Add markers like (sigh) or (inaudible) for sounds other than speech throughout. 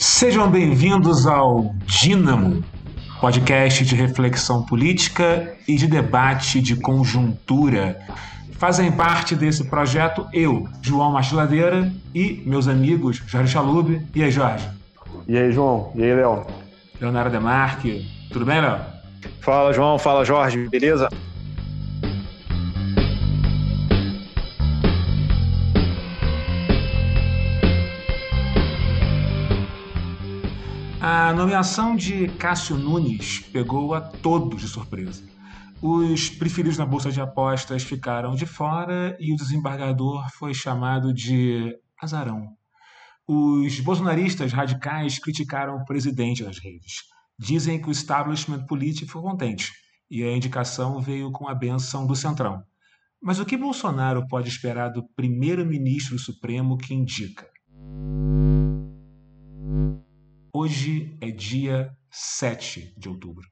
Sejam bem-vindos ao Dínamo, podcast de reflexão política e de debate de conjuntura. Fazem parte desse projeto eu, João Mastiladeira, e meus amigos Jorge Chalub. E aí, Jorge? E aí, João? E aí, Léo? Leonardo Demarque. Tudo bem, Léo? Fala, João. Fala, Jorge. Beleza? A nomeação de Cássio Nunes pegou a todos de surpresa. Os preferidos na bolsa de apostas ficaram de fora e o desembargador foi chamado de azarão. Os bolsonaristas radicais criticaram o presidente nas redes. Dizem que o establishment político ficou contente e a indicação veio com a benção do Centrão. Mas o que Bolsonaro pode esperar do primeiro-ministro supremo que indica? Hoje é dia 7 de outubro.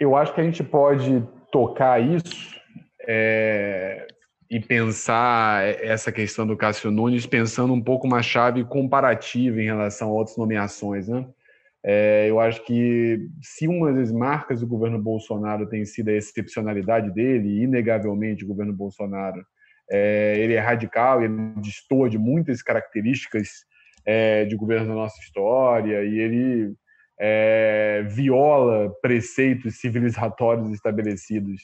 Eu acho que a gente pode tocar isso é, e pensar essa questão do Cássio Nunes pensando um pouco uma chave comparativa em relação a outras nomeações, né? É, eu acho que se uma das marcas do governo Bolsonaro tem sido a excepcionalidade dele, inegavelmente o governo Bolsonaro, é, ele é radical, ele destoa de muitas características é, de governo da nossa história e ele é, viola preceitos civilizatórios estabelecidos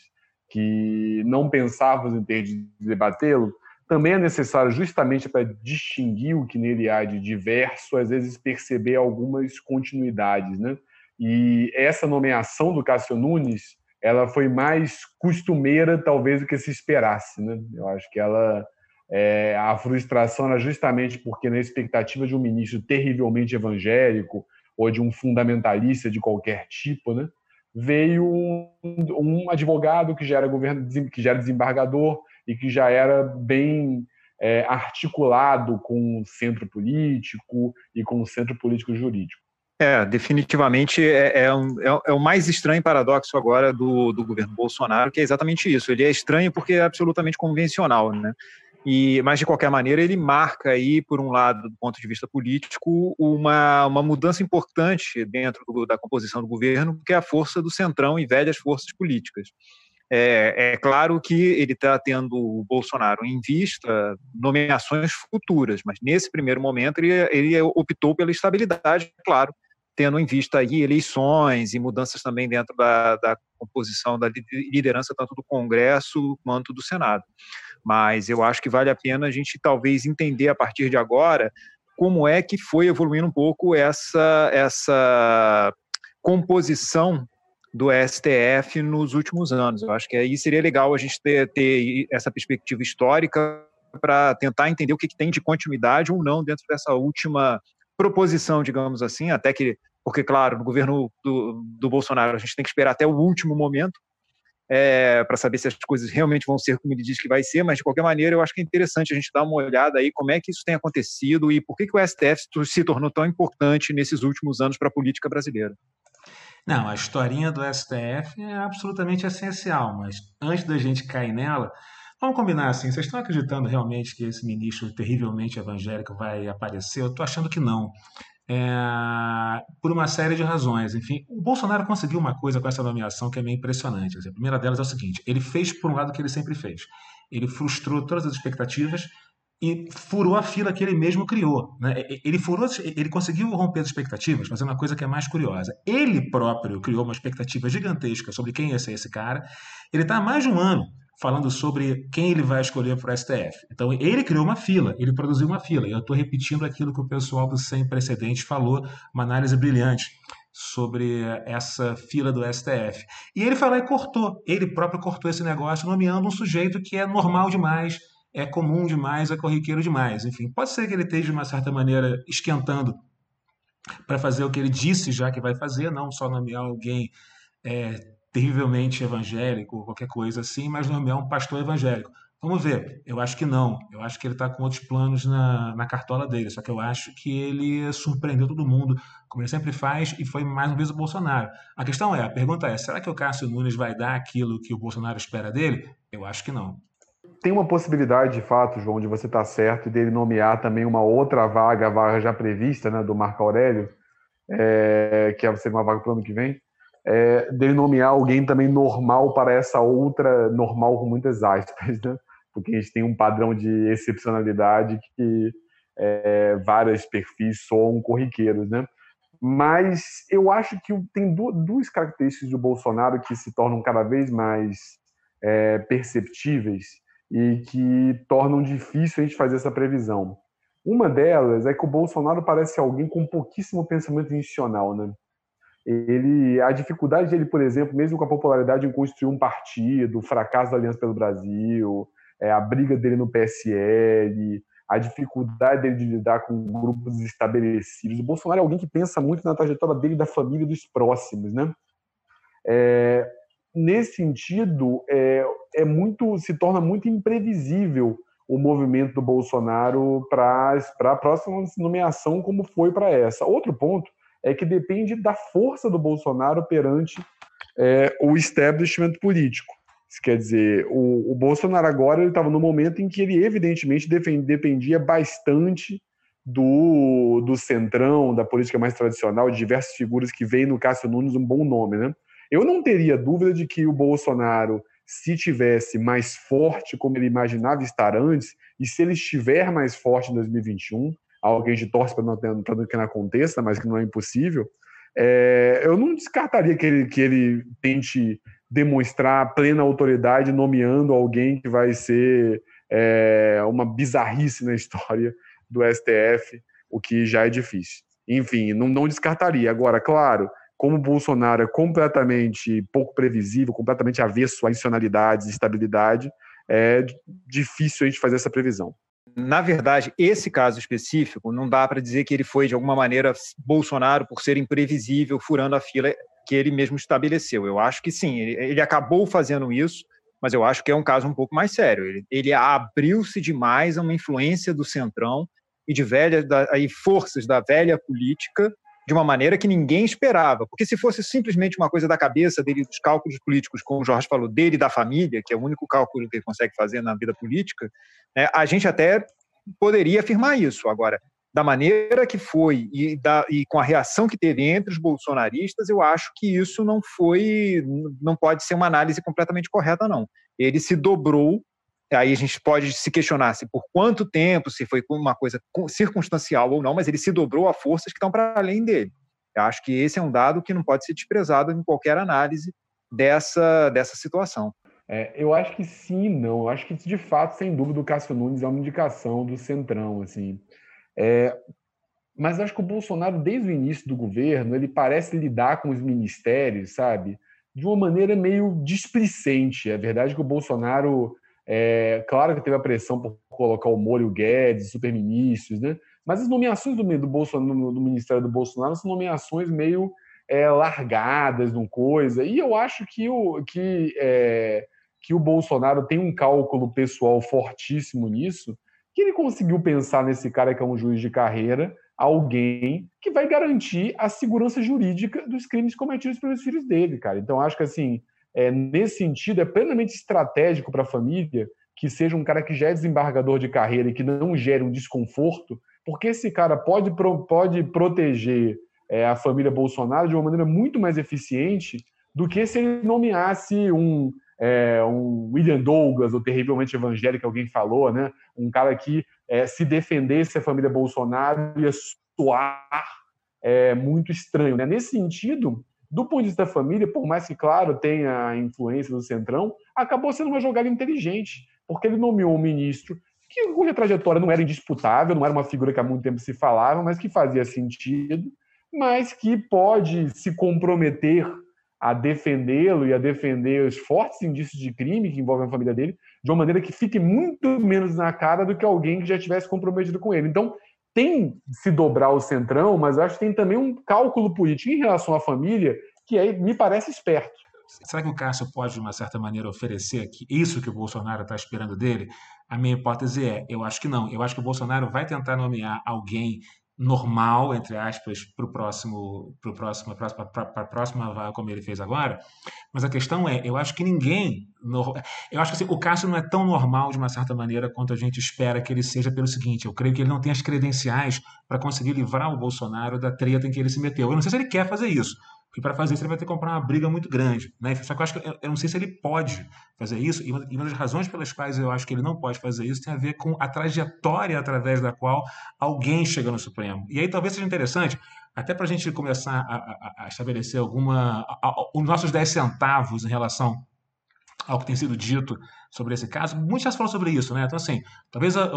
que não pensávamos em ter de debatê-lo, também é necessário, justamente para distinguir o que nele há de diverso, às vezes perceber algumas continuidades. Né? E essa nomeação do Cássio Nunes ela foi mais costumeira, talvez, do que se esperasse. Né? Eu acho que ela é, a frustração era justamente porque, na expectativa de um ministro terrivelmente evangélico ou de um fundamentalista de qualquer tipo, né, veio um, um advogado que já era governo, que já era desembargador e que já era bem é, articulado com o centro político e com o centro político jurídico. É, definitivamente é, é, um, é, é, o mais estranho paradoxo agora do, do governo Bolsonaro, que é exatamente isso. Ele é estranho porque é absolutamente convencional, né? E, mas, de qualquer maneira, ele marca aí, por um lado, do ponto de vista político, uma, uma mudança importante dentro do, da composição do governo, que é a força do centrão e velhas forças políticas. É, é claro que ele está tendo o Bolsonaro em vista nomeações futuras, mas nesse primeiro momento ele, ele optou pela estabilidade, claro, tendo em vista aí eleições e mudanças também dentro da, da composição da liderança tanto do Congresso quanto do Senado mas eu acho que vale a pena a gente talvez entender a partir de agora como é que foi evoluindo um pouco essa, essa composição do STF nos últimos anos. Eu acho que aí seria legal a gente ter, ter essa perspectiva histórica para tentar entender o que, que, tem de continuidade ou não dentro dessa última proposição, digamos assim, até que, porque, claro, no governo do, do Bolsonaro a gente tem que esperar até o último momento é, para saber se as coisas realmente vão ser como ele diz que vai ser, mas de qualquer maneira eu acho que é interessante a gente dar uma olhada aí como é que isso tem acontecido e por que, que o STF se tornou tão importante nesses últimos anos para a política brasileira. Não, a historinha do STF é absolutamente essencial, mas antes da gente cair nela, vamos combinar assim, vocês estão acreditando realmente que esse ministro terrivelmente evangélico vai aparecer? Eu estou achando que não é, por uma série de razões. Enfim, o Bolsonaro conseguiu uma coisa com essa nomeação que é meio impressionante. A primeira delas é o seguinte: ele fez por um lado o que ele sempre fez. Ele frustrou todas as expectativas e furou a fila que ele mesmo criou. Né? Ele furou, ele conseguiu romper as expectativas, mas é uma coisa que é mais curiosa. Ele próprio criou uma expectativa gigantesca sobre quem ia ser esse cara. Ele está há mais de um ano falando sobre quem ele vai escolher para o STF. Então, ele criou uma fila, ele produziu uma fila. Eu estou repetindo aquilo que o pessoal do Sem Precedentes falou, uma análise brilhante sobre essa fila do STF. E ele lá e cortou, ele próprio cortou esse negócio, nomeando um sujeito que é normal demais, é comum demais, é corriqueiro demais. Enfim, pode ser que ele esteja, de uma certa maneira, esquentando para fazer o que ele disse já que vai fazer, não só nomear alguém é, terrivelmente evangélico, qualquer coisa assim, mas não é um pastor evangélico. Vamos ver. Eu acho que não. Eu acho que ele está com outros planos na, na cartola dele. Só que eu acho que ele surpreendeu todo mundo, como ele sempre faz, e foi mais uma vez o Bolsonaro. A questão é, a pergunta é, será que o Cássio Nunes vai dar aquilo que o Bolsonaro espera dele? Eu acho que não. tem uma possibilidade, de fato, João, de você estar tá certo, dele nomear também uma outra vaga, a vaga já prevista, né, do Marco Aurélio, é, que é ser uma vaga para o ano que vem, é, nomear alguém também normal para essa outra normal com muitas aspas, né? Porque a gente tem um padrão de excepcionalidade que é, vários perfis soam corriqueiros, né? Mas eu acho que tem duas características do Bolsonaro que se tornam cada vez mais é, perceptíveis e que tornam difícil a gente fazer essa previsão. Uma delas é que o Bolsonaro parece alguém com pouquíssimo pensamento institucional, né? Ele, a dificuldade dele, por exemplo, mesmo com a popularidade em construir um partido, o fracasso da Aliança pelo Brasil, é, a briga dele no PSL, a dificuldade dele de lidar com grupos estabelecidos. O Bolsonaro é alguém que pensa muito na trajetória dele, da família e dos próximos, né? É, nesse sentido, é, é muito, se torna muito imprevisível o movimento do Bolsonaro para a próxima nomeação, como foi para essa. Outro ponto é que depende da força do Bolsonaro perante é, o establishment político. Isso quer dizer, o, o Bolsonaro agora estava no momento em que ele evidentemente defend, dependia bastante do, do centrão, da política mais tradicional, de diversas figuras que veem no Cássio Nunes um bom nome, né? Eu não teria dúvida de que o Bolsonaro, se tivesse mais forte como ele imaginava estar antes, e se ele estiver mais forte em 2021, algo que a gente torce para que não aconteça, mas que não é impossível, é, eu não descartaria que ele, que ele tente demonstrar plena autoridade nomeando alguém que vai ser é, uma bizarrice na história do STF, o que já é difícil. Enfim, não, não descartaria. Agora, claro, como o Bolsonaro é completamente pouco previsível, completamente avesso a e estabilidade, é difícil a gente fazer essa previsão. Na verdade, esse caso específico, não dá para dizer que ele foi, de alguma maneira, Bolsonaro por ser imprevisível, furando a fila que ele mesmo estabeleceu. Eu acho que sim, ele, ele acabou fazendo isso, mas eu acho que é um caso um pouco mais sério. Ele, ele abriu-se demais a uma influência do centrão e de velhas da, e forças da velha política de uma maneira que ninguém esperava. Porque se fosse simplesmente uma coisa da cabeça dele, dos cálculos políticos, como o Jorge falou, dele da família, que é o único cálculo que ele consegue fazer na vida política, né, a gente até poderia afirmar isso. Agora, da maneira que foi e, da, e com a reação que teve entre os bolsonaristas, eu acho que isso não foi, não pode ser uma análise completamente correta, não. Ele se dobrou Aí a gente pode se questionar se por quanto tempo, se foi uma coisa circunstancial ou não, mas ele se dobrou a forças que estão para além dele. Eu acho que esse é um dado que não pode ser desprezado em qualquer análise dessa, dessa situação. É, eu acho que sim não. Eu acho que, de fato, sem dúvida, o Cássio Nunes é uma indicação do Centrão. Assim. É, mas acho que o Bolsonaro, desde o início do governo, ele parece lidar com os ministérios, sabe? De uma maneira meio displicente. É verdade que o Bolsonaro é, claro que teve a pressão por colocar o Moro Guedes, superministros, né? Mas as nomeações do, do, Bolsonaro, do Ministério do Bolsonaro são nomeações meio é, largadas, num coisa. E eu acho que o, que, é, que o Bolsonaro tem um cálculo pessoal fortíssimo nisso, que ele conseguiu pensar nesse cara que é um juiz de carreira, alguém que vai garantir a segurança jurídica dos crimes cometidos pelos filhos dele, cara. Então acho que assim é, nesse sentido, é plenamente estratégico para a família que seja um cara que já é desembargador de carreira e que não gere um desconforto, porque esse cara pode, pode proteger é, a família Bolsonaro de uma maneira muito mais eficiente do que se ele nomeasse um, é, um William Douglas, ou terrivelmente evangélico, alguém falou, né? um cara que é, se defendesse a família Bolsonaro ia soar é, muito estranho. Né? Nesse sentido, do ponto de vista da família, por mais que, claro, tenha a influência do Centrão, acabou sendo uma jogada inteligente, porque ele nomeou um ministro que, cuja trajetória não era indisputável, não era uma figura que há muito tempo se falava, mas que fazia sentido, mas que pode se comprometer a defendê-lo e a defender os fortes indícios de crime que envolvem a família dele, de uma maneira que fique muito menos na cara do que alguém que já tivesse comprometido com ele. Então, tem se dobrar o centrão, mas acho que tem também um cálculo político em relação à família que aí me parece esperto. Será que o Cássio pode, de uma certa maneira, oferecer que isso que o Bolsonaro está esperando dele? A minha hipótese é: eu acho que não. Eu acho que o Bolsonaro vai tentar nomear alguém normal, entre aspas, para o próximo, para próximo, para a próxima como ele fez agora. Mas a questão é, eu acho que ninguém, eu acho que assim, o Cássio não é tão normal de uma certa maneira quanto a gente espera que ele seja pelo seguinte. Eu creio que ele não tem as credenciais para conseguir livrar o Bolsonaro da treta em que ele se meteu. Eu não sei se ele quer fazer isso. Porque para fazer isso ele vai ter que comprar uma briga muito grande. Né? Só que eu acho que eu, eu não sei se ele pode fazer isso. E uma, e uma, das razões pelas quais eu acho que ele não pode fazer isso tem a ver com a trajetória através da qual alguém chega no Supremo. E aí talvez seja interessante, até para a gente começar a, a, a estabelecer alguma. os nossos 10 centavos em relação ao que tem sido dito sobre esse caso. Muitos já falam sobre isso, né? Então, assim, talvez, a,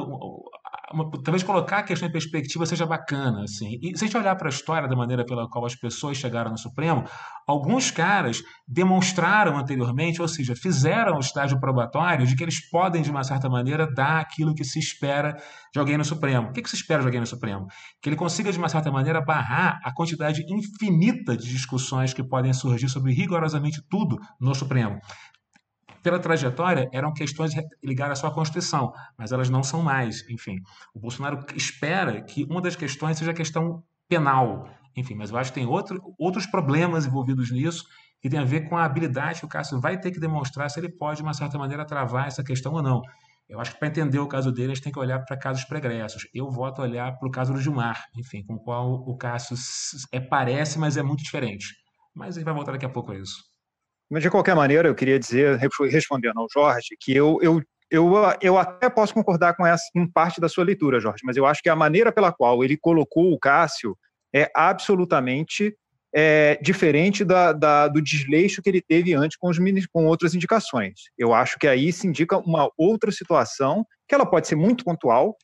uma, talvez colocar a questão em perspectiva seja bacana, assim. E se a gente olhar para a história da maneira pela qual as pessoas chegaram no Supremo, alguns caras demonstraram anteriormente, ou seja, fizeram o estágio probatório de que eles podem, de uma certa maneira, dar aquilo que se espera de alguém no Supremo. O que, que se espera de alguém no Supremo? Que ele consiga, de uma certa maneira, barrar a quantidade infinita de discussões que podem surgir sobre rigorosamente tudo no Supremo pela trajetória, eram questões ligadas à sua Constituição, mas elas não são mais. Enfim, o Bolsonaro espera que uma das questões seja a questão penal. Enfim, mas eu acho que tem outro, outros problemas envolvidos nisso que tem a ver com a habilidade que o Cássio vai ter que demonstrar se ele pode, de uma certa maneira, travar essa questão ou não. Eu acho que para entender o caso dele, a gente tem que olhar para casos pregressos. Eu voto olhar para o caso do Gilmar, enfim, com o qual o Cássio é, parece, mas é muito diferente. Mas gente vai voltar daqui a pouco a isso. Mas, de qualquer maneira, eu queria dizer, respondendo ao Jorge, que eu, eu, eu, eu até posso concordar com essa em parte da sua leitura, Jorge, mas eu acho que a maneira pela qual ele colocou o Cássio é absolutamente é, diferente da, da, do desleixo que ele teve antes com, os, com outras indicações. Eu acho que aí se indica uma outra situação, que ela pode ser muito pontual,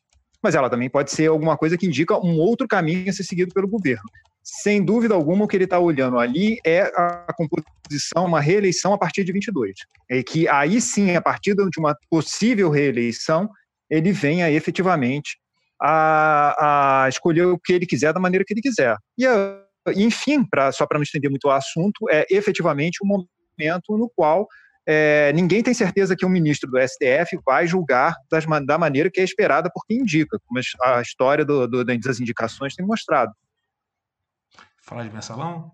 mas ela também pode ser alguma coisa que indica um outro caminho a ser seguido pelo governo sem dúvida alguma, o que ele está olhando ali é a composição, uma reeleição a partir de 22. É que aí sim, a partir de uma possível reeleição, ele venha efetivamente a, a escolher o que ele quiser da maneira que ele quiser. E, enfim, pra, só para não estender muito o assunto, é efetivamente um momento no qual é, ninguém tem certeza que um ministro do STF vai julgar das, da maneira que é esperada por quem indica, como a história do, do, das indicações tem mostrado. Falar de mensalão?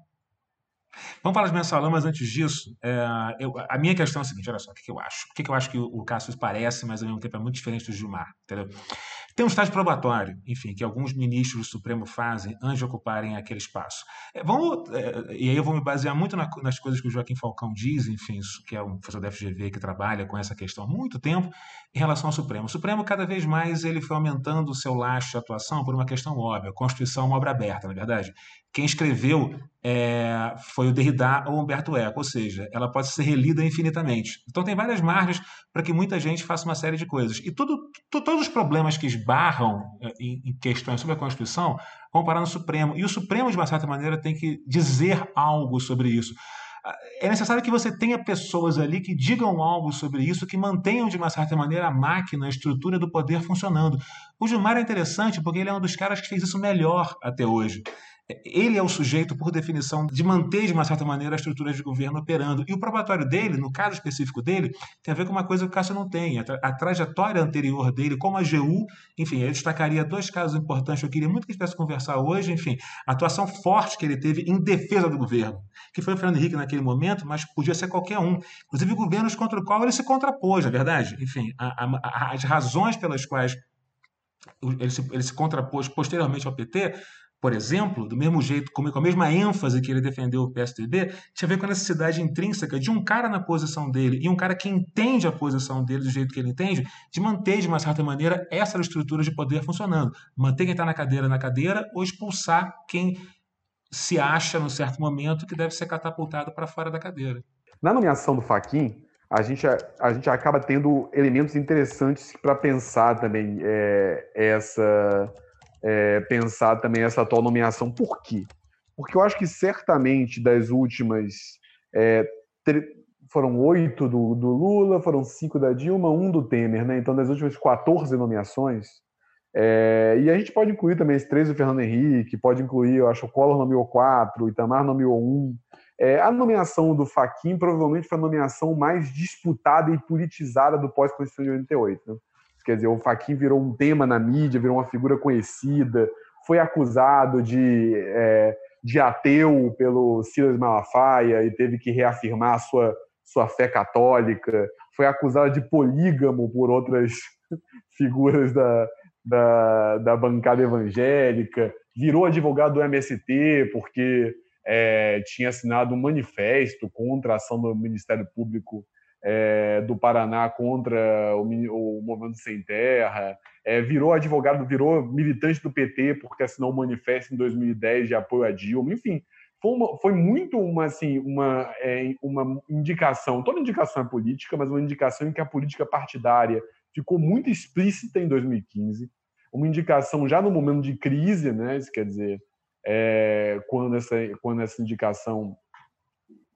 Vamos falar de mensalão, mas antes disso, é, eu, a minha questão é a seguinte: olha só, o que, que eu acho? O que, que eu acho que o, o Cássio parece, mas ao mesmo tempo é muito diferente do Gilmar, entendeu? Tem um estágio probatório, enfim, que alguns ministros do Supremo fazem antes de ocuparem aquele espaço. É, vamos, é, e aí eu vou me basear muito na, nas coisas que o Joaquim Falcão diz, enfim, que é um professor da FGV que trabalha com essa questão há muito tempo, em relação ao Supremo. O Supremo, cada vez mais, ele foi aumentando o seu laço de atuação por uma questão óbvia. A Constituição é uma obra aberta, na é verdade. Quem escreveu é, foi o Derrida ou Humberto Eco, ou seja, ela pode ser relida infinitamente. Então tem várias margens para que muita gente faça uma série de coisas. E tudo, todos os problemas que esbarram é, em, em questões sobre a Constituição vão parar no Supremo. E o Supremo, de uma certa maneira, tem que dizer algo sobre isso ah, é necessário que você tenha pessoas ali que digam algo sobre isso, que mantenham de uma certa maneira a máquina, a estrutura do poder funcionando. O Gilmar é interessante porque ele é um dos caras que fez isso melhor até hoje ele é o sujeito, por definição, de manter, de uma certa maneira, a estrutura de governo operando. E o probatório dele, no caso específico dele, tem a ver com uma coisa que o Cássio não tem. A, tra a trajetória anterior dele, como a AGU, enfim, eu destacaria dois casos importantes. Eu queria muito que a gente pudesse conversar hoje, enfim, a atuação forte que ele teve em defesa do governo, que foi o Fernando Henrique naquele momento, mas podia ser qualquer um. Inclusive governos contra o qual ele se contrapôs, na é verdade. Enfim, a, a, as razões pelas quais ele se, ele se contrapôs posteriormente ao PT por exemplo, do mesmo jeito, com a mesma ênfase que ele defendeu o PSDB, tinha a ver com a necessidade intrínseca de um cara na posição dele e um cara que entende a posição dele do jeito que ele entende, de manter, de uma certa maneira, essa estrutura de poder funcionando. Manter quem está na cadeira na cadeira ou expulsar quem se acha, num certo momento, que deve ser catapultado para fora da cadeira. Na nomeação do Faquin, a gente, a, gente acaba tendo elementos interessantes para pensar também é, essa é, pensar também essa atual nomeação. Por quê? Porque eu acho que certamente das últimas. É, foram oito do, do, Lula, foram cinco da Dilma, um do Temer, né? Então, das últimas 14 nomeações. É, e a gente pode incluir também esses três do Fernando Henrique, pode incluir, eu acho, o Collor nomeou quatro, o Itamar nomeou um. É, a nomeação do Faquin provavelmente foi a nomeação mais disputada e politizada do pós-Constituição de 88. Né? Quer dizer, o Faquin virou um tema na mídia, virou uma figura conhecida, foi acusado de, é, de ateu pelo Silas Malafaia e teve que reafirmar sua, sua fé católica, foi acusado de polígamo por outras (laughs) figuras da, da, da bancada evangélica, virou advogado do MST porque é, tinha assinado um manifesto contra a ação do Ministério Público é, do Paraná contra o, o Movimento Sem Terra, é, virou advogado, virou militante do PT porque assinou um manifesto em 2010 de apoio a Dilma, enfim, foi, uma, foi muito uma, assim, uma, é, uma indicação, toda indicação é política, mas uma indicação em que a política partidária ficou muito explícita em 2015, uma indicação já no momento de crise, né? Isso quer dizer, é, quando, essa, quando essa indicação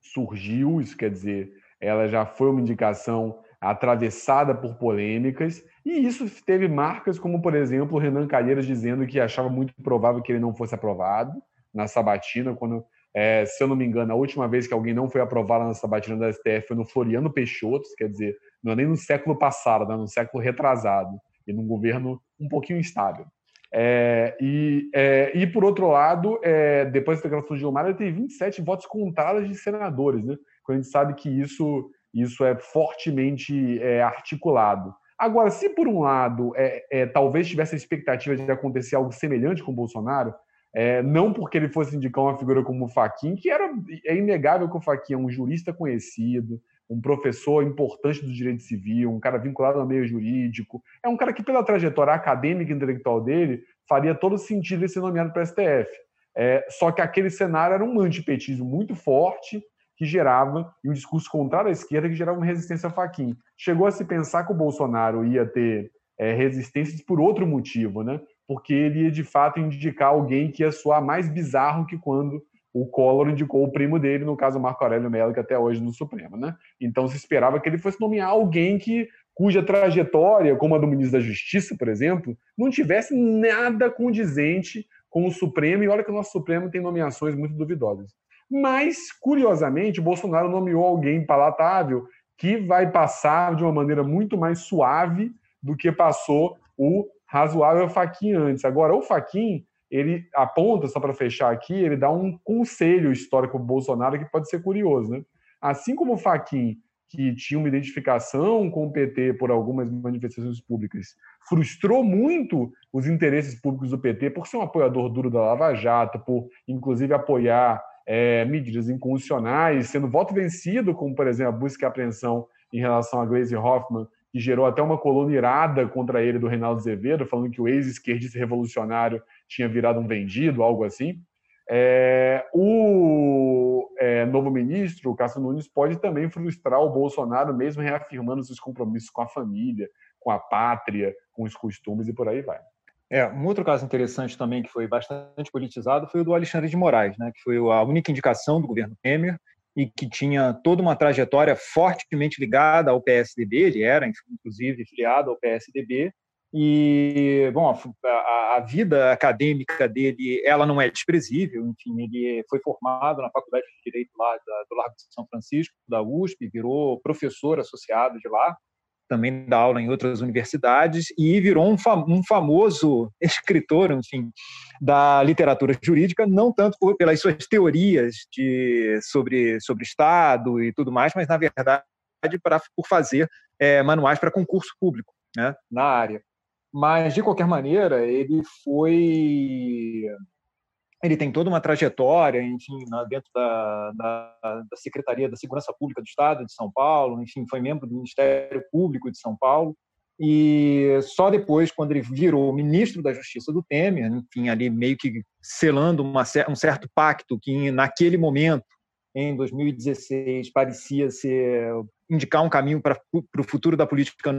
surgiu, isso quer dizer, ela já foi uma indicação atravessada por polêmicas, e isso teve marcas como, por exemplo, o Renan Calheiros dizendo que achava muito provável que ele não fosse aprovado na sabatina, quando, é, se eu não me engano, a última vez que alguém não foi aprovado na sabatina da STF foi no Floriano Peixoto, quer dizer, não é nem no século passado, né, no século retrasado, e num governo um pouquinho instável. É, e, é, e, por outro lado, é, depois da declaração de Gilmar, ele tem 27 votos contrários de senadores, né? Quando a gente sabe que isso, isso é fortemente é, articulado. Agora, se por um lado é, é, talvez tivesse a expectativa de acontecer algo semelhante com o Bolsonaro, é, não porque ele fosse indicar uma figura como o Faquin, que era é inegável que o Faquin é um jurista conhecido, um professor importante do direito civil, um cara vinculado ao meio jurídico, é um cara que, pela trajetória acadêmica e intelectual dele, faria todo sentido ele ser nomeado para o STF. É, só que aquele cenário era um antipetismo muito forte, que gerava, e um discurso contrário à esquerda, que gerava uma resistência a Faquin. Chegou a se pensar que o Bolsonaro ia ter é, resistências por outro motivo, né? porque ele ia, de fato, indicar alguém que ia soar mais bizarro que quando o Collor indicou o primo dele, no caso Marco Aurélio Mello, que até hoje no Supremo, né? Então se esperava que ele fosse nomear alguém que cuja trajetória, como a do ministro da Justiça, por exemplo, não tivesse nada condizente com o Supremo, e olha que o nosso Supremo tem nomeações muito duvidosas. Mas, curiosamente, o Bolsonaro nomeou alguém palatável que vai passar de uma maneira muito mais suave do que passou o razoável Faquin antes. Agora, o Faquin ele aponta, só para fechar aqui, ele dá um conselho histórico para Bolsonaro que pode ser curioso. Né? Assim como o Faquin, que tinha uma identificação com o PT por algumas manifestações públicas, frustrou muito os interesses públicos do PT por ser um apoiador duro da Lava Jato, por inclusive apoiar é, medidas inconstitucionais, sendo voto vencido, como por exemplo a busca e apreensão em relação a Gleisi Hoffmann, que gerou até uma coluna irada contra ele do Reinaldo Azevedo, falando que o ex-esquerdista revolucionário tinha virado um vendido, algo assim. É, o é, novo ministro, Cássio Nunes, pode também frustrar o Bolsonaro, mesmo reafirmando seus compromissos com a família, com a pátria, com os costumes e por aí vai. É, um outro caso interessante também, que foi bastante politizado, foi o do Alexandre de Moraes, né, que foi a única indicação do governo Temer e que tinha toda uma trajetória fortemente ligada ao PSDB, ele era, inclusive, filiado ao PSDB, e, bom, a, a, vida acadêmica dele, ela não é desprezível, enfim, ele foi formado na Faculdade de Direito lá da, do Largo de São Francisco, da USP, virou professor associado de lá, também dá aula em outras universidades e virou um, fam um famoso (laughs) escritor, enfim, da literatura jurídica, não tanto por, pelas suas teorias de, sobre, sobre Estado e tudo mais, mas, na verdade, pra, por fazer é, manuais para concurso público né, na área. Mas, de qualquer maneira, ele foi. Ele tem toda uma trajetória, enfim, dentro da, da, da, Secretaria da Segurança Pública do Estado de São Paulo, enfim, foi membro do Ministério Público de São Paulo. E só depois, quando ele virou ministro da Justiça do Temer, enfim, ali meio que selando uma, um certo pacto que, naquele momento, em 2016, parecia ser indicar um caminho para o futuro da política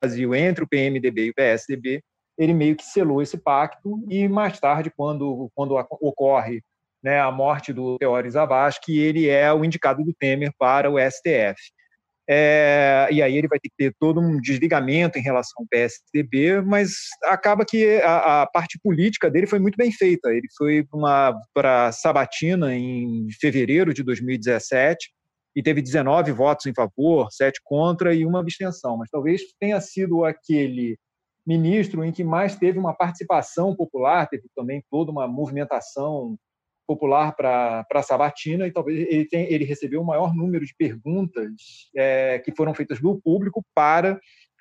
Brasil entre o PMDB e o PSDB, ele meio que selou esse pacto e mais tarde, quando, quando ocorre né, a morte do Teori Zavascki, ele é o indicado do Temer para o STF. É, e aí ele vai ter que ter todo um desligamento em relação ao PSDB, mas acaba que a, a parte política dele foi muito bem feita. Ele foi para Sabatina em fevereiro de 2017, e teve 19 votos em favor, 7 contra e uma abstenção. Mas talvez tenha sido aquele ministro em que mais teve uma participação popular, teve também toda uma movimentação popular para a Sabatina e talvez ele, tem, ele recebeu o maior número de perguntas é, que foram feitas do público para,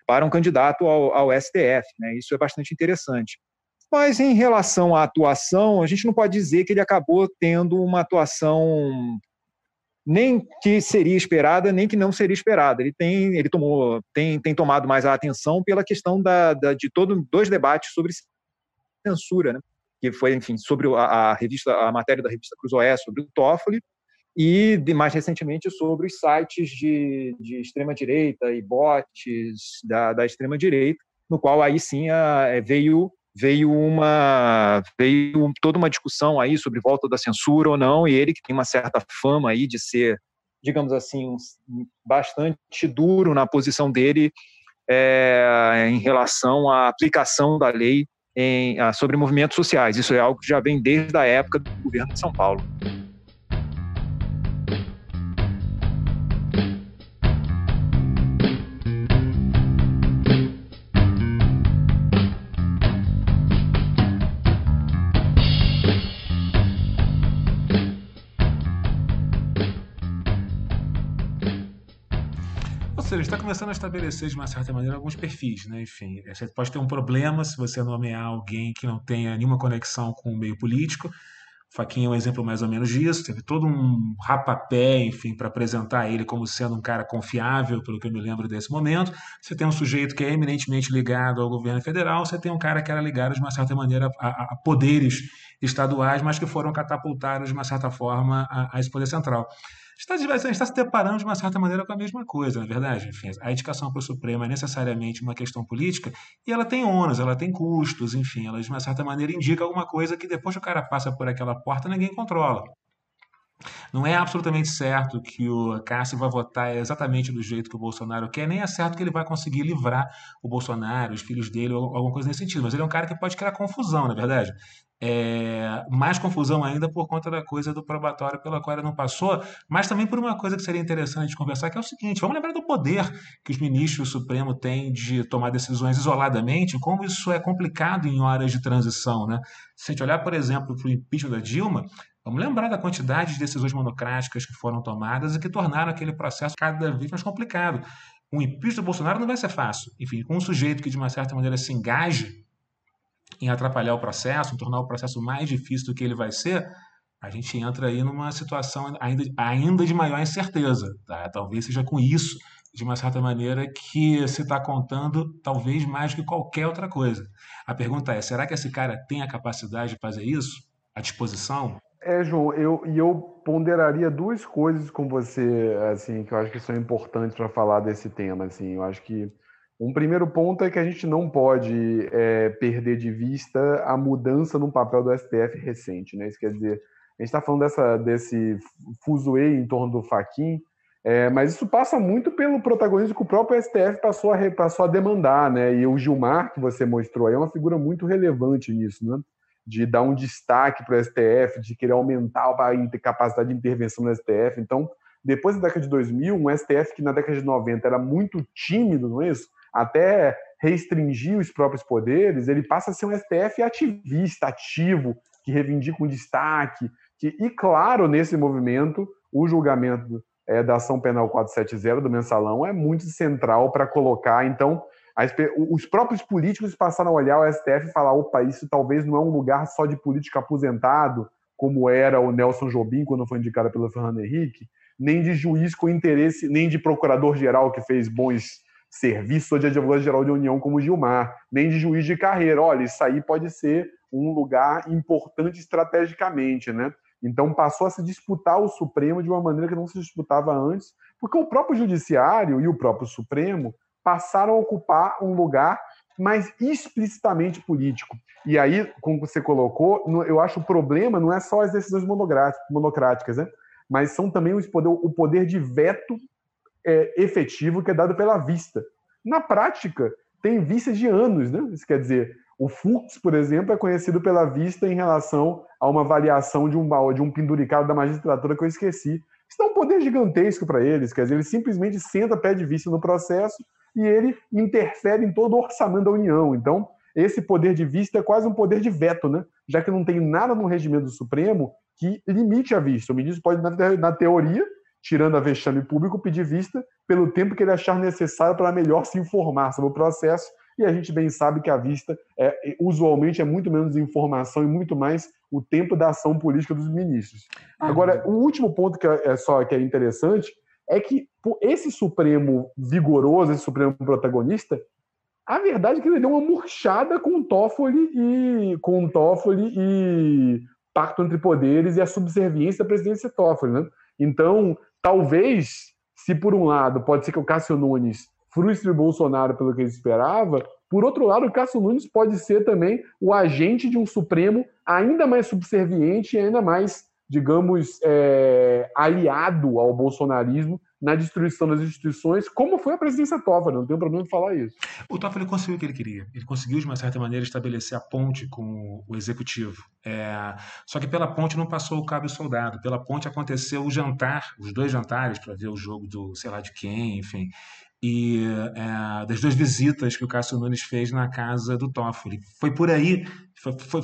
para um candidato ao, ao STF. Né? Isso é bastante interessante. Mas em relação à atuação, a gente não pode dizer que ele acabou tendo uma atuação nem que seria esperada, nem que não seria esperada. Ele tem, ele tomou, tem, tem tomado mais a atenção pela questão da, da de todos dois debates sobre censura, né? que foi, enfim, sobre a, a, revista, a matéria da revista Cruzoé sobre o Toffoli e de, mais recentemente sobre os sites de, de extrema direita e bots da, da extrema direita, no qual aí sim a, é, veio veio uma veio toda uma discussão aí sobre volta da censura ou não e ele que tem uma certa fama aí de ser digamos assim bastante duro na posição dele é, em relação à aplicação da lei em, sobre movimentos sociais. Isso é algo que já vem desde a época do governo de São Paulo começando a estabelecer de uma certa maneira alguns perfis, né? Enfim, você pode ter um problema se você nomear alguém que não tenha nenhuma conexão com o meio político. Faquinha é um exemplo mais ou menos disso. Teve todo um rapapé, enfim, para apresentar ele como sendo um cara confiável, pelo que eu me lembro desse momento. Você tem um sujeito que é eminentemente ligado ao governo federal, você tem um cara que era ligado de uma certa maneira a, a poderes estaduais, mas que foram catapultados de uma certa forma à, à poder central está, a gente está se deparando de uma certa maneira com a mesma coisa, na é verdade. Enfim, a indicação para o Supremo é necessariamente uma questão política e ela tem ônus, ela tem custos, enfim, ela de uma certa maneira indica alguma coisa que depois que o cara passa por aquela porta ninguém controla. Não é absolutamente certo que o Cássio vai votar exatamente do jeito que o Bolsonaro quer, nem é certo que ele vai conseguir livrar o Bolsonaro, os filhos dele, ou alguma coisa nesse sentido. Mas ele é um cara que pode criar confusão, na é verdade. É, mais confusão ainda por conta da coisa do probatório pela qual ele não passou, mas também por uma coisa que seria interessante conversar, que é o seguinte: vamos lembrar do poder que os ministros do Supremo têm de tomar decisões isoladamente, como isso é complicado em horas de transição. Né? Se a gente olhar, por exemplo, para o impeachment da Dilma, Vamos lembrar da quantidade de decisões monocráticas que foram tomadas e que tornaram aquele processo cada vez mais complicado. O impeachment do Bolsonaro não vai ser fácil. Enfim, com um sujeito que de uma certa maneira se engaje em atrapalhar o processo, em tornar o processo mais difícil do que ele vai ser, a gente entra aí numa situação ainda, ainda de maior incerteza. Tá? Talvez seja com isso, de uma certa maneira, que se está contando talvez mais que qualquer outra coisa. A pergunta é: será que esse cara tem a capacidade de fazer isso? A disposição? É, João, eu, e eu ponderaria duas coisas com você, assim, que eu acho que são importantes para falar desse tema, assim. Eu acho que um primeiro ponto é que a gente não pode é, perder de vista a mudança no papel do STF recente, né? Isso quer dizer, a gente está falando dessa, desse fuzuê em torno do Faquin, é, mas isso passa muito pelo protagonismo que o próprio STF passou a, passou a demandar, né? E o Gilmar, que você mostrou aí, é uma figura muito relevante nisso, né? De dar um destaque para o STF, de querer aumentar a capacidade de intervenção no STF. Então, depois da década de 2000, um STF que na década de 90 era muito tímido, não é isso? Até restringir os próprios poderes, ele passa a ser um STF ativista, ativo, que reivindica um destaque. Que, e, claro, nesse movimento, o julgamento é, da ação penal 470 do mensalão é muito central para colocar, então, os próprios políticos passaram a olhar o STF e falar: opa, isso talvez não é um lugar só de político aposentado, como era o Nelson Jobim quando foi indicado pelo Fernando Henrique, nem de juiz com interesse, nem de procurador-geral que fez bons serviços ou de advogado-geral de União como Gilmar, nem de juiz de carreira. Olha, isso aí pode ser um lugar importante estrategicamente, né? Então passou a se disputar o Supremo de uma maneira que não se disputava antes, porque o próprio Judiciário e o próprio Supremo passaram a ocupar um lugar mais explicitamente político. E aí, como você colocou, eu acho o problema não é só as decisões monocráticas, né? mas são também o poder, de veto é, efetivo que é dado pela vista. Na prática, tem vistas de anos, né? Isso quer dizer, o Fux, por exemplo, é conhecido pela vista em relação a uma avaliação de um, de um penduricado da magistratura que eu esqueci. Isso dá um poder gigantesco para eles, quer dizer, ele simplesmente senta, pede vista no processo, e ele interfere em todo o orçamento da União. Então, esse poder de vista é quase um poder de veto, né? já que não tem nada no regimento do Supremo que limite a vista. O ministro pode, na teoria, tirando a vexame público, pedir vista pelo tempo que ele achar necessário para melhor se informar sobre o processo. E a gente bem sabe que a vista, é, usualmente, é muito menos informação e muito mais o tempo da ação política dos ministros. Agora, o último ponto que é, é só que é interessante é que esse Supremo vigoroso, esse Supremo protagonista, a verdade é que ele deu uma murchada com o Toffoli e com o Toffoli e pacto entre poderes e a subserviência da presidência Toffoli, né? Então, talvez, se por um lado pode ser que o Cássio Nunes frustre o Bolsonaro pelo que ele esperava, por outro lado, o Cássio Nunes pode ser também o agente de um Supremo ainda mais subserviente e ainda mais, digamos, é, aliado ao bolsonarismo na destruição das instituições, como foi a presidência Toffoli, não tenho problema em falar isso. O Toffoli conseguiu o que ele queria. Ele conseguiu, de uma certa maneira, estabelecer a ponte com o executivo. É... Só que pela ponte não passou o cabo soldado. Pela ponte aconteceu o jantar, os dois jantares para ver o jogo do sei lá de quem, enfim e é, das duas visitas que o Cássio Nunes fez na casa do Toffoli. Foi por aí, foi, foi,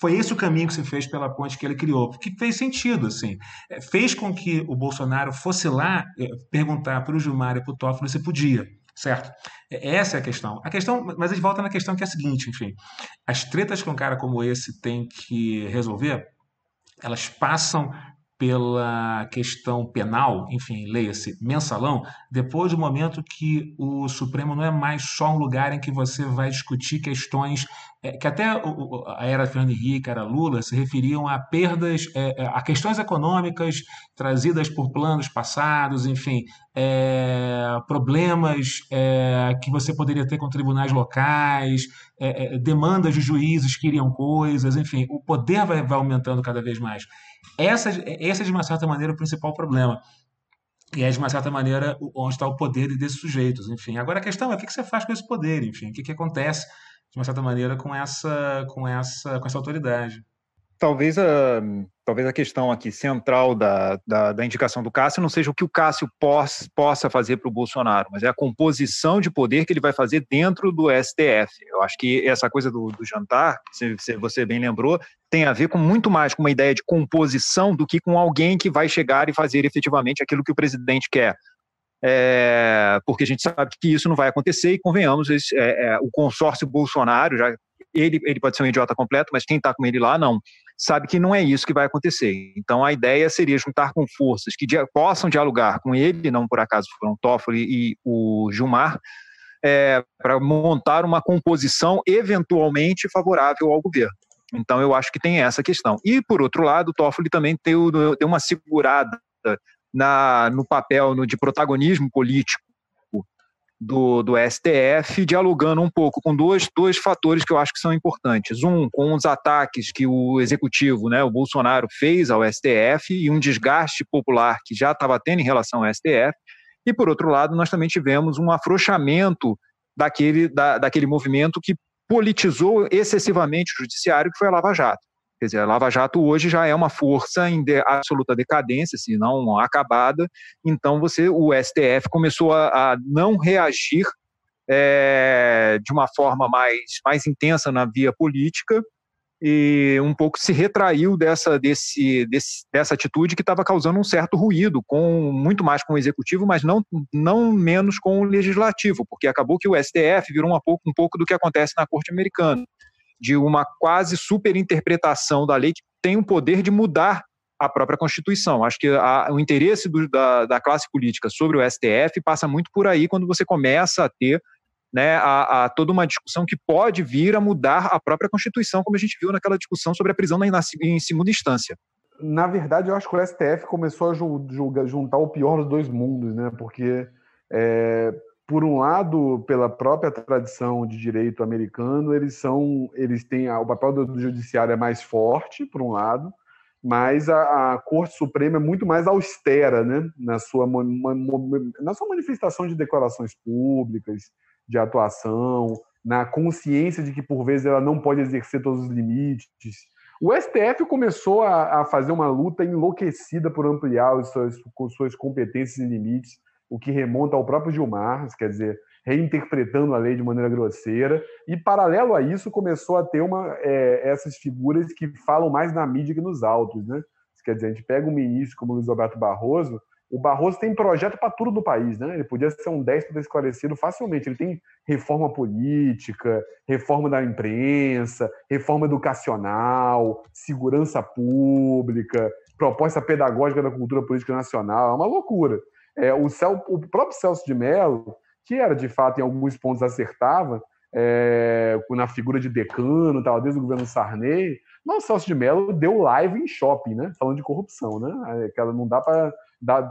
foi, esse o caminho que se fez pela ponte que ele criou, porque fez sentido, assim. É, fez com que o Bolsonaro fosse lá é, perguntar para o Gilmar e para o Toffoli se podia, certo? Essa é a questão. A questão, mas a gente volta na questão que é a seguinte, enfim, as tretas que um cara como esse tem que resolver, elas passam pela questão penal, enfim, leia-se mensalão, depois do momento que o Supremo não é mais só um lugar em que você vai discutir questões é, que até a era Fernando Henrique, era Lula, se referiam a perdas, é, é, a questões econômicas trazidas por planos passados, enfim, é, problemas é, que você poderia ter com tribunais locais, é, demandas de juízes que iriam coisas, enfim, o poder vai, vai aumentando cada vez mais. Essa, esse é, de uma certa maneira, o principal problema. E é, de uma certa maneira, onde está o poder desses sujeitos. Enfim, agora a questão é o que você faz com esse poder, enfim, o que, que acontece, de uma certa maneira, com essa, com essa, com essa autoridade talvez a, talvez a questão aqui central da, da, da, indicação do Cássio não seja o que o Cássio possa, possa fazer para o Bolsonaro, mas é a composição de poder que ele vai fazer dentro do STF. Eu acho que essa coisa do, do jantar, se, se, você bem lembrou, tem a ver com muito mais com uma ideia de composição do que com alguém que vai chegar e fazer efetivamente aquilo que o presidente quer. É, porque a gente sabe que isso não vai acontecer e convenhamos, esse, é, é, o consórcio Bolsonaro, já ele, ele pode ser um idiota completo, mas quem está com ele lá, não sabe que não é isso que vai acontecer. Então a ideia seria juntar com forças que dia, possam dialogar com ele, não por acaso foram Toffoli e o Gilmar, é, para montar uma composição eventualmente favorável ao governo. Então eu acho que tem essa questão. E por outro lado, Toffoli também deu, deu uma segurada na, no papel no, de protagonismo político do, do STF, dialogando um pouco com dois, dois fatores que eu acho que são importantes. Um, com os ataques que o executivo, né, o Bolsonaro, fez ao STF e um desgaste popular que já estava tendo em relação ao STF. E, por outro lado, nós também tivemos um afrouxamento daquele, da, daquele movimento que politizou excessivamente o judiciário, que foi a Lava Jato. Quer dizer, a Lava Jato hoje já é uma força em de absoluta decadência, se não acabada. Então, você, o STF começou a, a não reagir é, de uma forma mais, mais intensa na via política e um pouco se retraiu dessa, desse, desse, dessa atitude que estava causando um certo ruído, com muito mais com o executivo, mas não, não menos com o legislativo, porque acabou que o STF virou um pouco, um pouco do que acontece na corte americana de uma quase superinterpretação da lei que tem o poder de mudar a própria Constituição. Acho que a, o interesse do, da, da, classe política sobre o STF passa muito por aí quando você começa a ter né, a, a, toda uma discussão que pode vir a mudar a própria Constituição, como a gente viu naquela discussão sobre a prisão na, na, em segunda instância. Na verdade, eu acho que o STF começou a juntar o pior dos dois mundos, né? Porque é, por um lado, pela própria tradição de direito americano, eles são, eles têm o papel do, judiciário é mais forte, por um lado, mas a, a Corte Suprema é muito mais austera, né, na sua na sua manifestação de declarações públicas, de atuação, na consciência de que por vezes ela não pode exercer todos os limites. O STF começou a, a fazer uma luta enlouquecida por ampliar suas, suas competências e limites o que remonta ao próprio Gilmar, quer dizer, reinterpretando a lei de maneira grosseira. E, paralelo a isso, começou a ter uma, é, essas figuras que falam mais na mídia que nos autos. Né? Quer dizer, a gente pega um ministro como Luiz Alberto Barroso, o Barroso tem projeto para tudo no país, né? Ele podia ser um 10 para esclarecido facilmente. Ele tem reforma política, reforma da imprensa, reforma educacional, segurança pública, proposta pedagógica da cultura política nacional. É uma loucura. É, o, Cel, o próprio Celso de Mello, que era de fato em alguns pontos acertava, é, na figura de decano, tal, desde o governo Sarney, mas o Celso de Mello deu live em shopping, né? Falando de corrupção, né? Aquela não dá para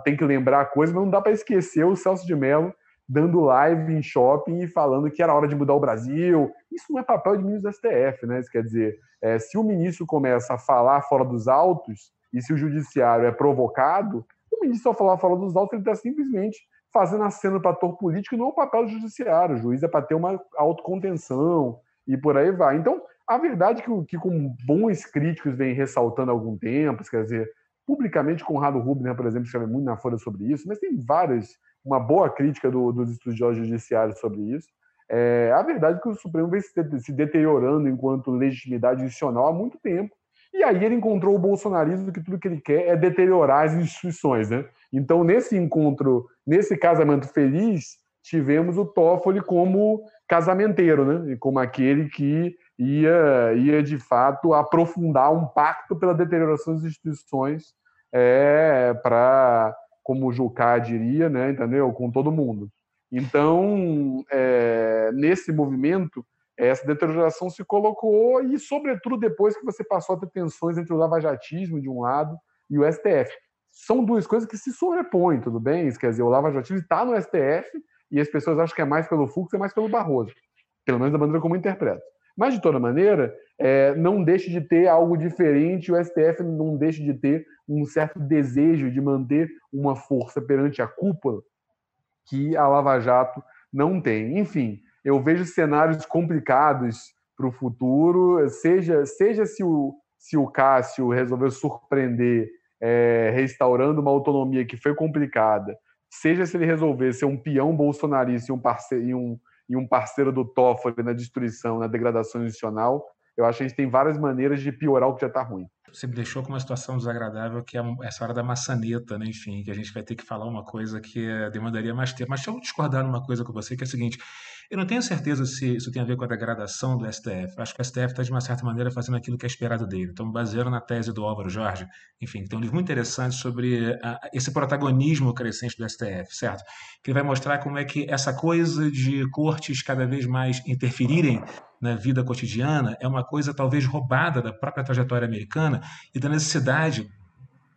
tem que lembrar a coisa, mas não dá para esquecer o Celso de Mello dando live em shopping e falando que era hora de mudar o Brasil. Isso não é papel de ministro do STF, né? Isso quer dizer, é, se o ministro começa a falar fora dos autos e se o judiciário é provocado, o ministro, ao falar fora dos autos, ele está simplesmente fazendo aceno para ator político, não é o papel do judiciário. O juiz é para ter uma autocontenção e por aí vai. Então, a verdade é que, que com bons críticos vem ressaltando há algum tempo, quer dizer, Publicamente, Conrado Rubner, por exemplo, escreve muito na Folha sobre isso, mas tem várias, uma boa crítica do, dos estudiosos judiciários sobre isso. É, a verdade é que o Supremo vem se, deteriorando enquanto legitimidade institucional há muito tempo. E aí ele encontrou o bolsonarismo que tudo que ele quer é deteriorar as instituições, né? Então, nesse encontro, nesse casamento feliz, tivemos o Toffoli como casamenteiro, né? Como aquele que ia, ia de fato aprofundar um pacto pela deterioração das instituições é, para, como o Jucá diria, né, entendeu? Com todo mundo. Então, é, nesse movimento, essa deterioração se colocou e, sobretudo, depois que você passou a ter tensões entre o lavajatismo, de um lado, e o STF. São duas coisas que se sobrepõem, tudo bem? Quer dizer, o lavajatismo está no STF e as pessoas acham que é mais pelo Fux, é mais pelo Barroso. Pelo menos da maneira como eu interpreto. Mas, de toda maneira, é, não deixe de ter algo diferente, o STF não deixe de ter um certo desejo de manter uma força perante a cúpula que a Lava Jato não tem. Enfim, eu vejo cenários complicados para o futuro, seja, seja se, o, se o Cássio resolveu surpreender é, restaurando uma autonomia que foi complicada, seja se ele resolver ser um peão bolsonarista e um, parceiro, e um e um parceiro do Toffoli na destruição, na degradação institucional, eu acho que a gente tem várias maneiras de piorar o que já está ruim. Você me deixou com uma situação desagradável, que é essa hora da maçaneta, né? enfim, que a gente vai ter que falar uma coisa que eh, demandaria mais tempo. Mas deixa eu discordar numa coisa com você, que é o seguinte: eu não tenho certeza se isso tem a ver com a degradação do STF. Acho que o STF está, de uma certa maneira, fazendo aquilo que é esperado dele. Então, baseando na tese do Álvaro Jorge, enfim, tem um livro muito interessante sobre a, esse protagonismo crescente do STF, certo? Que vai mostrar como é que essa coisa de cortes cada vez mais interferirem na vida cotidiana é uma coisa talvez roubada da própria trajetória americana e da necessidade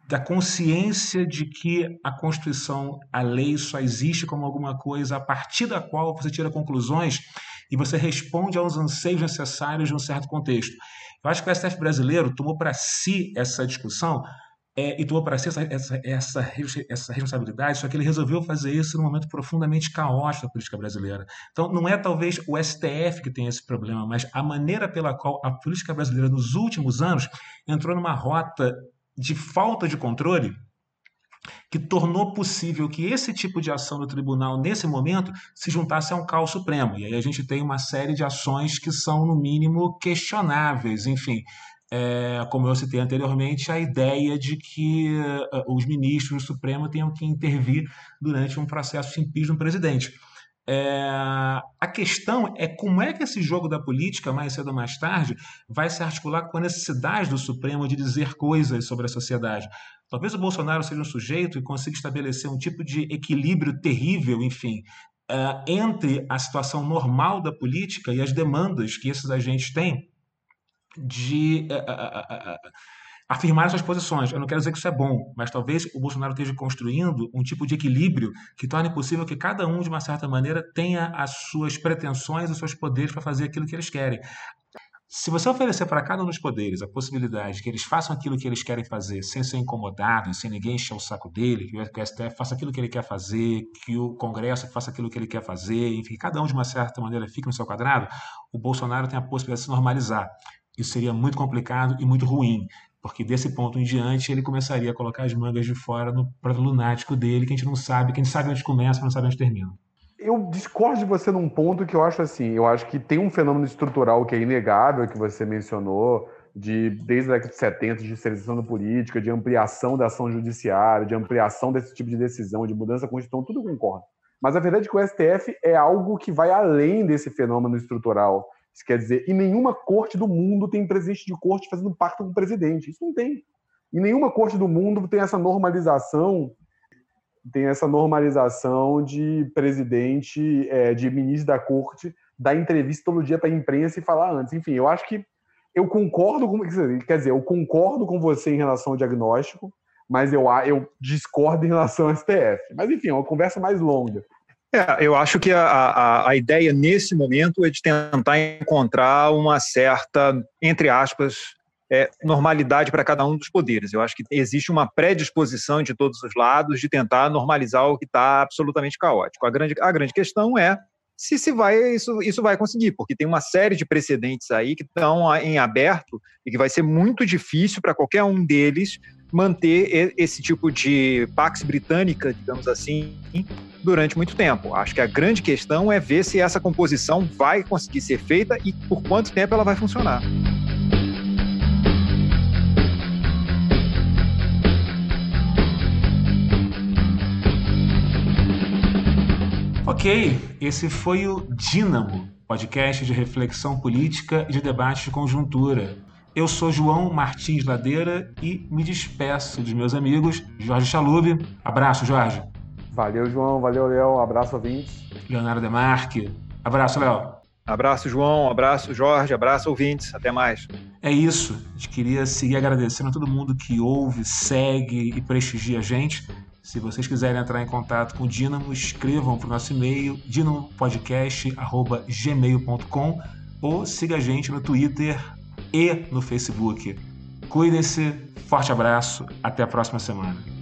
da consciência de que a Constituição, a lei só existe como alguma coisa a partir da qual você tira conclusões e você responde aos anseios necessários de um certo contexto. Eu acho que o STF brasileiro tomou para si essa discussão é, e tomou para si essa, essa, essa, essa, responsabilidade, só que ele resolveu fazer isso num momento profundamente caótico da política brasileira. Então, não é talvez o STF que tem esse problema, mas a maneira pela qual a política brasileira, nos últimos anos, entrou numa rota de falta de controle que tornou possível que esse tipo de ação do tribunal, nesse momento, se juntasse a um caos supremo. E aí a gente tem uma série de ações que são, no mínimo, questionáveis. Enfim, é, como eu citei anteriormente, a ideia de que uh, os ministros do Supremo tenham que intervir durante um processo de impeachment do presidente. É, a questão é como é que esse jogo da política, mais cedo ou mais tarde, vai se articular com a necessidade do Supremo de dizer coisas sobre a sociedade. Talvez o Bolsonaro seja um sujeito e consiga estabelecer um tipo de equilíbrio terrível, enfim, é, entre a situação normal da política e as demandas que esses agentes têm de. É, afirmar suas posições. Eu não quero dizer que isso é bom, mas talvez o Bolsonaro esteja construindo um tipo de equilíbrio que torne possível que cada um, de uma certa maneira, tenha as suas pretensões, os seus poderes para fazer aquilo que eles querem. Se você oferecer para cada um dos poderes a possibilidade de que eles façam aquilo que eles querem fazer sem ser incomodados, sem ninguém encher o saco dele, que o STF faça aquilo que ele quer fazer, que o Congresso faça aquilo que ele quer fazer, enfim, cada um de uma certa maneira fique no seu quadrado, o Bolsonaro tem a possibilidade de se normalizar. Isso seria muito complicado e muito ruim porque desse ponto em diante ele começaria a colocar as mangas de fora no proto lunático dele, que a gente não sabe, que a gente sabe onde começa, mas não sabe onde termina. Eu discordo de você num ponto que eu acho assim, eu acho que tem um fenômeno estrutural que é inegável, que você mencionou, de desde a década de 70, de seleção política, de ampliação da ação judiciária, de ampliação desse tipo de decisão, de mudança da Constituição, tudo concordo. Mas a verdade é que o STF é algo que vai além desse fenômeno estrutural. Isso quer dizer, em nenhuma corte do mundo tem presidente de corte fazendo pacto com o presidente. Isso não tem. Em nenhuma corte do mundo tem essa normalização tem essa normalização de presidente, é, de ministro da corte, dar entrevista todo dia para a imprensa e falar antes. Enfim, eu acho que eu concordo com. Quer dizer, eu concordo com você em relação ao diagnóstico, mas eu, eu discordo em relação ao STF. Mas, enfim, é uma conversa mais longa. É, eu acho que a, a, a ideia nesse momento é de tentar encontrar uma certa, entre aspas, é, normalidade para cada um dos poderes. Eu acho que existe uma predisposição de todos os lados de tentar normalizar o que está absolutamente caótico. A grande, a grande questão é se se vai isso, isso vai conseguir, porque tem uma série de precedentes aí que estão em aberto e que vai ser muito difícil para qualquer um deles manter esse tipo de pax britânica, digamos assim, durante muito tempo. Acho que a grande questão é ver se essa composição vai conseguir ser feita e por quanto tempo ela vai funcionar. Ok, esse foi o Dínamo, podcast de reflexão política e de debate de conjuntura. Eu sou João Martins Ladeira e me despeço dos meus amigos Jorge Chalub. Abraço, Jorge. Valeu, João. Valeu, Léo. Abraço, ouvintes. Leonardo Demarque. Abraço, Léo. Abraço, João. Abraço, Jorge. Abraço, ouvintes. Até mais. É isso. A gente queria seguir agradecendo a todo mundo que ouve, segue e prestigia a gente. Se vocês quiserem entrar em contato com o Dínamo, escrevam para o nosso e-mail dinamopodcast.gmail.com ou siga a gente no Twitter e no Facebook. Cuidem-se, forte abraço, até a próxima semana.